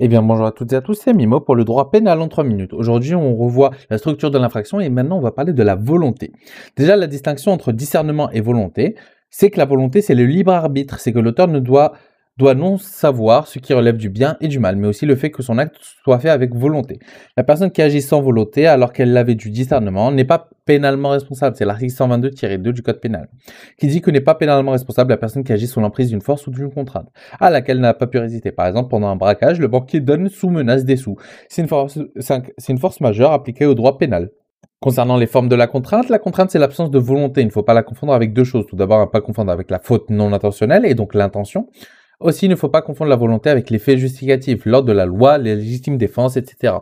Eh bien, bonjour à toutes et à tous, c'est Mimo pour le droit pénal en 3 minutes. Aujourd'hui, on revoit la structure de l'infraction et maintenant, on va parler de la volonté. Déjà, la distinction entre discernement et volonté, c'est que la volonté, c'est le libre arbitre, c'est que l'auteur ne doit doit non savoir ce qui relève du bien et du mal, mais aussi le fait que son acte soit fait avec volonté. La personne qui agit sans volonté alors qu'elle avait du discernement n'est pas pénalement responsable. C'est l'article 122-2 du Code pénal, qui dit que n'est pas pénalement responsable la personne qui agit sous l'emprise d'une force ou d'une contrainte, à laquelle n'a pas pu résister. Par exemple, pendant un braquage, le banquier donne sous menace des sous. C'est une c'est une force majeure appliquée au droit pénal. Concernant les formes de la contrainte, la contrainte c'est l'absence de volonté. Il ne faut pas la confondre avec deux choses. Tout d'abord, ne pas confondre avec la faute non intentionnelle et donc l'intention. Aussi, il ne faut pas confondre la volonté avec les faits justificatifs, l'ordre de la loi, les légitimes défenses, etc.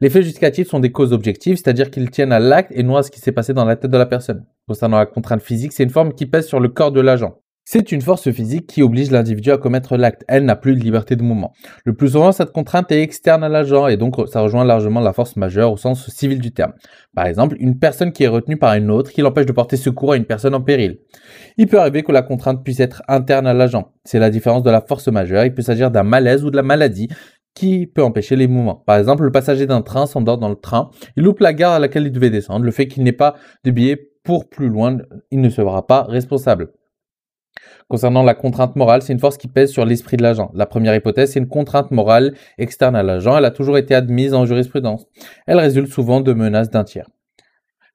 Les faits justificatifs sont des causes objectives, c'est-à-dire qu'ils tiennent à l'acte et non à ce qui s'est passé dans la tête de la personne. Concernant la contrainte physique, c'est une forme qui pèse sur le corps de l'agent. C'est une force physique qui oblige l'individu à commettre l'acte. Elle n'a plus de liberté de mouvement. Le plus souvent, cette contrainte est externe à l'agent et donc ça rejoint largement la force majeure au sens civil du terme. Par exemple, une personne qui est retenue par une autre qui l'empêche de porter secours à une personne en péril. Il peut arriver que la contrainte puisse être interne à l'agent. C'est la différence de la force majeure. Il peut s'agir d'un malaise ou de la maladie qui peut empêcher les mouvements. Par exemple, le passager d'un train s'endort dans le train, il loupe la gare à laquelle il devait descendre. Le fait qu'il n'ait pas de billet pour plus loin, il ne sera pas responsable. Concernant la contrainte morale, c'est une force qui pèse sur l'esprit de l'agent. La première hypothèse, c'est une contrainte morale externe à l'agent. Elle a toujours été admise en jurisprudence. Elle résulte souvent de menaces d'un tiers.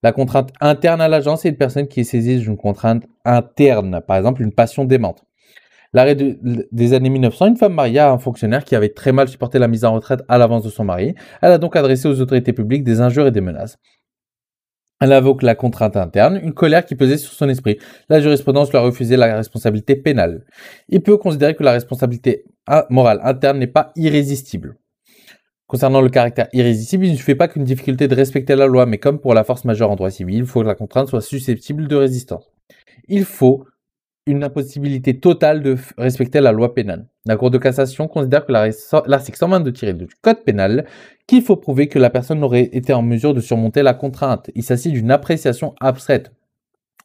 La contrainte interne à l'agent, c'est une personne qui est saisie d'une contrainte interne, par exemple une passion démente. L'arrêt des années 1900, une femme mariée à un fonctionnaire qui avait très mal supporté la mise en retraite à l'avance de son mari. Elle a donc adressé aux autorités publiques des injures et des menaces. Elle invoque la contrainte interne, une colère qui pesait sur son esprit. La jurisprudence lui a refusé la responsabilité pénale. Il peut considérer que la responsabilité morale interne n'est pas irrésistible. Concernant le caractère irrésistible, il ne suffit pas qu'une difficulté de respecter la loi, mais comme pour la force majeure en droit civil, il faut que la contrainte soit susceptible de résistance. Il faut une impossibilité totale de respecter la loi pénale. La Cour de cassation considère que l'article 122 du Code pénal qu'il faut prouver que la personne aurait été en mesure de surmonter la contrainte. Il s'agit d'une appréciation abstraite.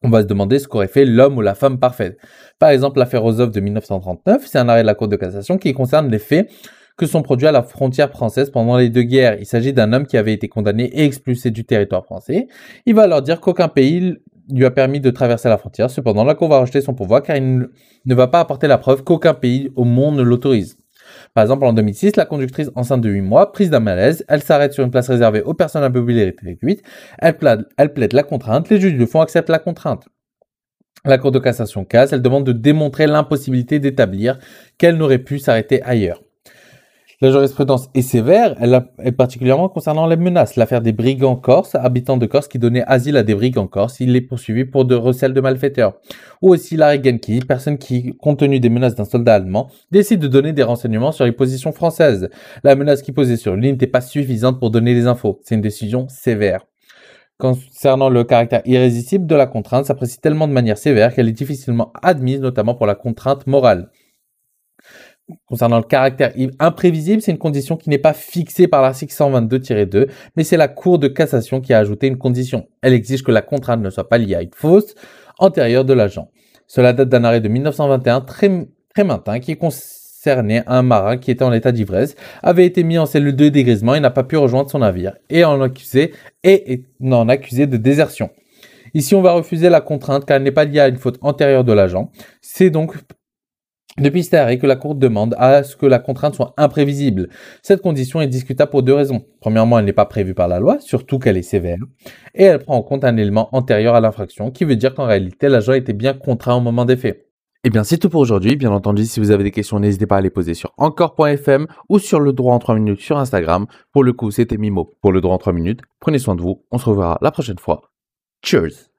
On va se demander ce qu'aurait fait l'homme ou la femme parfaite. Par exemple, l'affaire Rozov de 1939, c'est un arrêt de la Cour de cassation qui concerne les faits que sont produits à la frontière française pendant les deux guerres. Il s'agit d'un homme qui avait été condamné et expulsé du territoire français. Il va leur dire qu'aucun pays lui a permis de traverser la frontière. Cependant, la Cour va rejeter son pouvoir car il ne va pas apporter la preuve qu'aucun pays au monde ne l'autorise. Par exemple, en 2006, la conductrice enceinte de 8 mois, prise d'un malaise, elle s'arrête sur une place réservée aux personnes à mobilité réduite, elle plaide, elle plaide la contrainte, les juges du fond acceptent la contrainte. La Cour de cassation casse, elle demande de démontrer l'impossibilité d'établir qu'elle n'aurait pu s'arrêter ailleurs. La jurisprudence est sévère, elle est particulièrement concernant les menaces. L'affaire des brigands corses, habitants de Corse qui donnaient asile à des brigands corses, il est poursuivi pour de recel de malfaiteurs. Ou aussi Larry Genki, personne qui, compte tenu des menaces d'un soldat allemand, décide de donner des renseignements sur les positions françaises. La menace qui posait sur lui n'était pas suffisante pour donner les infos. C'est une décision sévère. Concernant le caractère irrésistible de la contrainte, s'apprécie tellement de manière sévère qu'elle est difficilement admise, notamment pour la contrainte morale. Concernant le caractère imprévisible, c'est une condition qui n'est pas fixée par l'article 122-2, mais c'est la Cour de cassation qui a ajouté une condition. Elle exige que la contrainte ne soit pas liée à une fausse antérieure de l'agent. Cela date d'un arrêt de 1921 très, très matin qui concernait un marin qui était en état d'ivresse, avait été mis en cellule de dégrisement et n'a pas pu rejoindre son navire, et en accusé, et en accusé de désertion. Ici, on va refuser la contrainte car elle n'est pas liée à une faute antérieure de l'agent. C'est donc depuis cet arrêt que la Cour demande à ce que la contrainte soit imprévisible. Cette condition est discutable pour deux raisons. Premièrement, elle n'est pas prévue par la loi, surtout qu'elle est sévère, et elle prend en compte un élément antérieur à l'infraction, qui veut dire qu'en réalité, l'agent était bien contraint au moment des faits. Eh bien, c'est tout pour aujourd'hui. Bien entendu, si vous avez des questions, n'hésitez pas à les poser sur encore.fm ou sur le droit en 3 minutes sur Instagram. Pour le coup, c'était Mimo pour le droit en 3 minutes. Prenez soin de vous. On se reverra la prochaine fois. Cheers!